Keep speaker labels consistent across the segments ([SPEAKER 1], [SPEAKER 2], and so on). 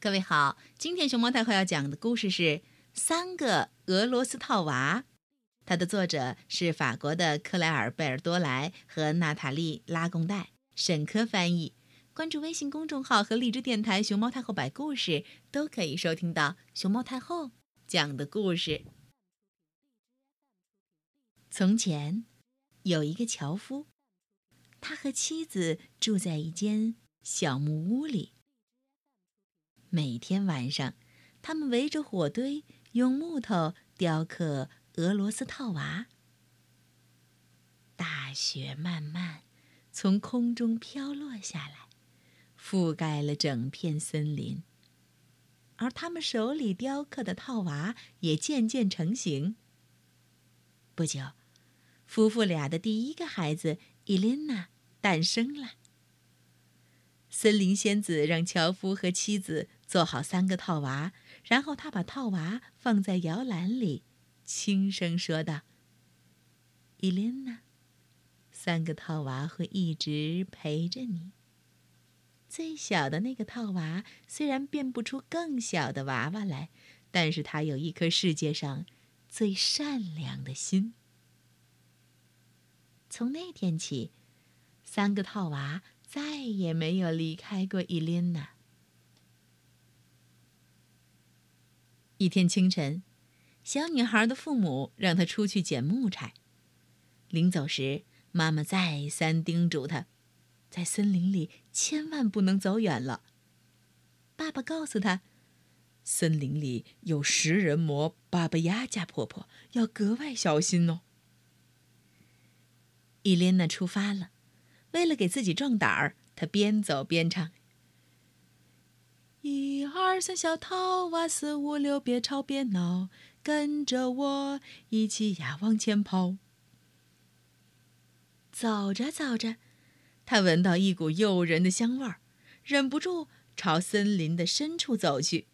[SPEAKER 1] 各位好，今天熊猫太后要讲的故事是《三个俄罗斯套娃》，它的作者是法国的克莱尔·贝尔多莱和娜塔莉·拉贡代，沈科翻译。关注微信公众号和荔枝电台“熊猫太后摆故事”，都可以收听到熊猫太后讲的故事。从前，有一个樵夫，他和妻子住在一间小木屋里。每天晚上，他们围着火堆，用木头雕刻俄罗斯套娃。大雪漫漫，从空中飘落下来，覆盖了整片森林。而他们手里雕刻的套娃也渐渐成型。不久，夫妇俩的第一个孩子伊琳娜诞生了。森林仙子让樵夫和妻子做好三个套娃，然后他把套娃放在摇篮里，轻声说道：“伊琳娜，三个套娃会一直陪着你。最小的那个套娃虽然变不出更小的娃娃来，但是他有一颗世界上最善良的心。”从那天起，三个套娃。再也没有离开过伊琳娜。一天清晨，小女孩的父母让她出去捡木柴。临走时，妈妈再三叮嘱她，在森林里千万不能走远了。爸爸告诉她，森林里有食人魔巴巴亚加婆婆，要格外小心哦。伊莲娜出发了。为了给自己壮胆儿，她边走边唱：“二三，小套娃；四五六，别吵别闹，跟着我一起呀往前跑。”走着走着，他闻到一股诱人的香味儿，忍不住朝森林的深处走去，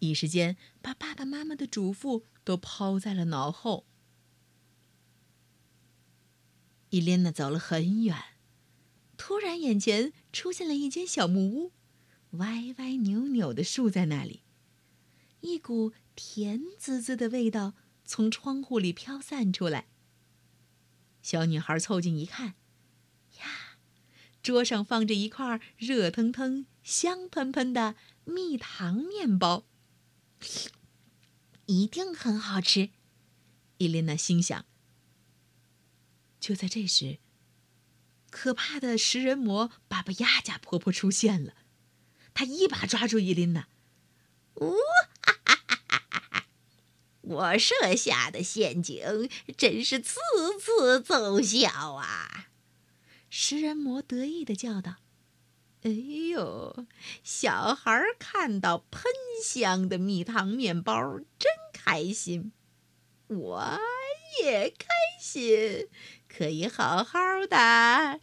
[SPEAKER 1] 一时间把爸爸妈妈的嘱咐都抛在了脑后。伊莲娜走了很远。突然，眼前出现了一间小木屋，歪歪扭扭的竖在那里。一股甜滋滋的味道从窗户里飘散出来。小女孩凑近一看，呀，桌上放着一块热腾腾、香喷喷的蜜糖面包，一定很好吃。伊琳娜心想。就在这时。可怕的食人魔巴巴亚加婆婆出现了，她一把抓住伊琳娜，呜哈哈哈哈哈！我设下的陷阱真是次次奏效啊！食人魔得意的叫道：“哎呦，小孩看到喷香的蜜糖面包真开心，我也开心。”可以好好的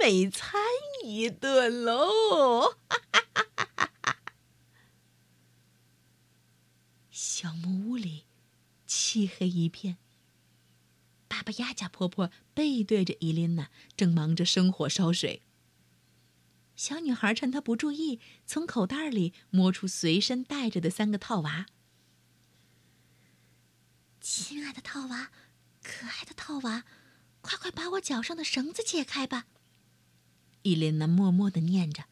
[SPEAKER 1] 美餐一顿喽！哈哈哈哈哈小木屋里漆黑一片。巴巴亚家婆婆背对着伊琳娜，正忙着生火烧水。小女孩趁她不注意，从口袋里摸出随身带着的三个套娃。亲爱的套娃。可爱的套娃，快快把我脚上的绳子解开吧！伊莲娜默默的念着。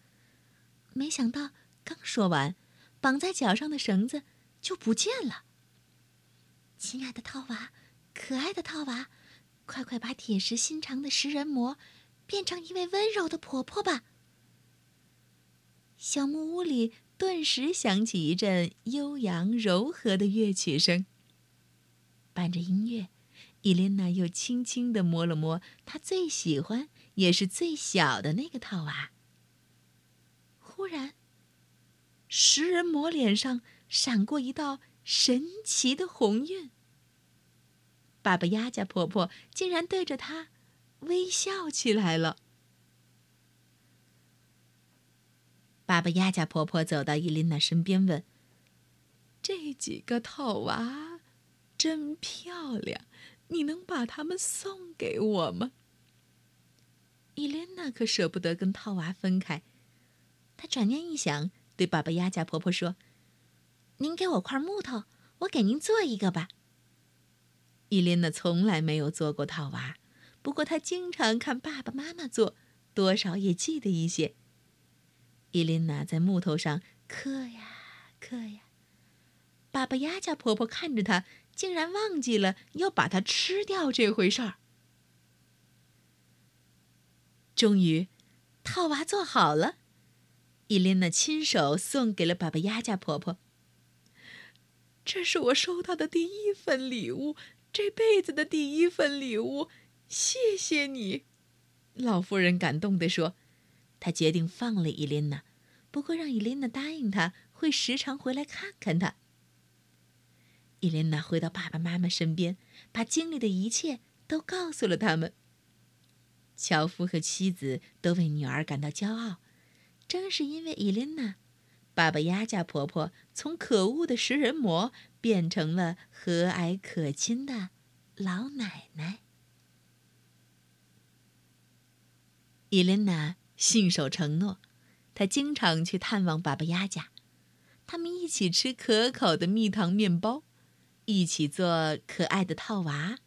[SPEAKER 1] 没想到，刚说完，绑在脚上的绳子就不见了。亲爱的套娃，可爱的套娃，快快把铁石心肠的食人魔变成一位温柔的婆婆吧！小木屋里顿时响起一阵悠扬柔和的乐曲声，伴着音乐。伊莲娜又轻轻地摸了摸她最喜欢也是最小的那个套娃。忽然，食人魔脸上闪过一道神奇的红晕。爸爸鸭家婆婆竟然对着他微笑起来了。爸爸鸭家婆婆走到伊琳娜身边问：“这几个套娃真漂亮。”你能把它们送给我吗？伊莲娜可舍不得跟套娃分开，她转念一想，对巴巴鸭家婆婆说：“您给我块木头，我给您做一个吧。”伊琳娜从来没有做过套娃，不过她经常看爸爸妈妈做，多少也记得一些。伊琳娜在木头上刻呀刻呀，巴巴鸭家婆婆看着她，竟然忘记了要把它吃掉这回事儿。终于，套娃做好了，伊琳娜亲手送给了巴巴鸭家婆婆。这是我收到的第一份礼物。这辈子的第一份礼物，谢谢你，老妇人感动地说。她决定放了伊琳娜，不过让伊琳娜答应她会时常回来看看她。伊琳娜回到爸爸妈妈身边，把经历的一切都告诉了他们。樵夫和妻子都为女儿感到骄傲，正是因为伊琳娜。爸爸鸭家婆婆从可恶的食人魔变成了和蔼可亲的老奶奶。伊琳娜信守承诺，她经常去探望爸爸鸭家，他们一起吃可口的蜜糖面包，一起做可爱的套娃。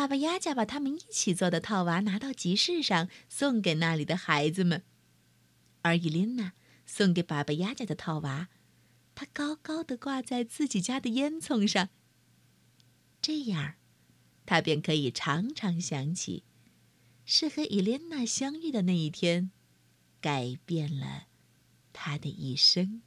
[SPEAKER 1] 爸爸鸭家把他们一起做的套娃拿到集市上，送给那里的孩子们，而伊琳娜。送给爸爸鸭家的套娃，它高高的挂在自己家的烟囱上。这样，他便可以常常想起，是和伊莲娜相遇的那一天，改变了他的一生。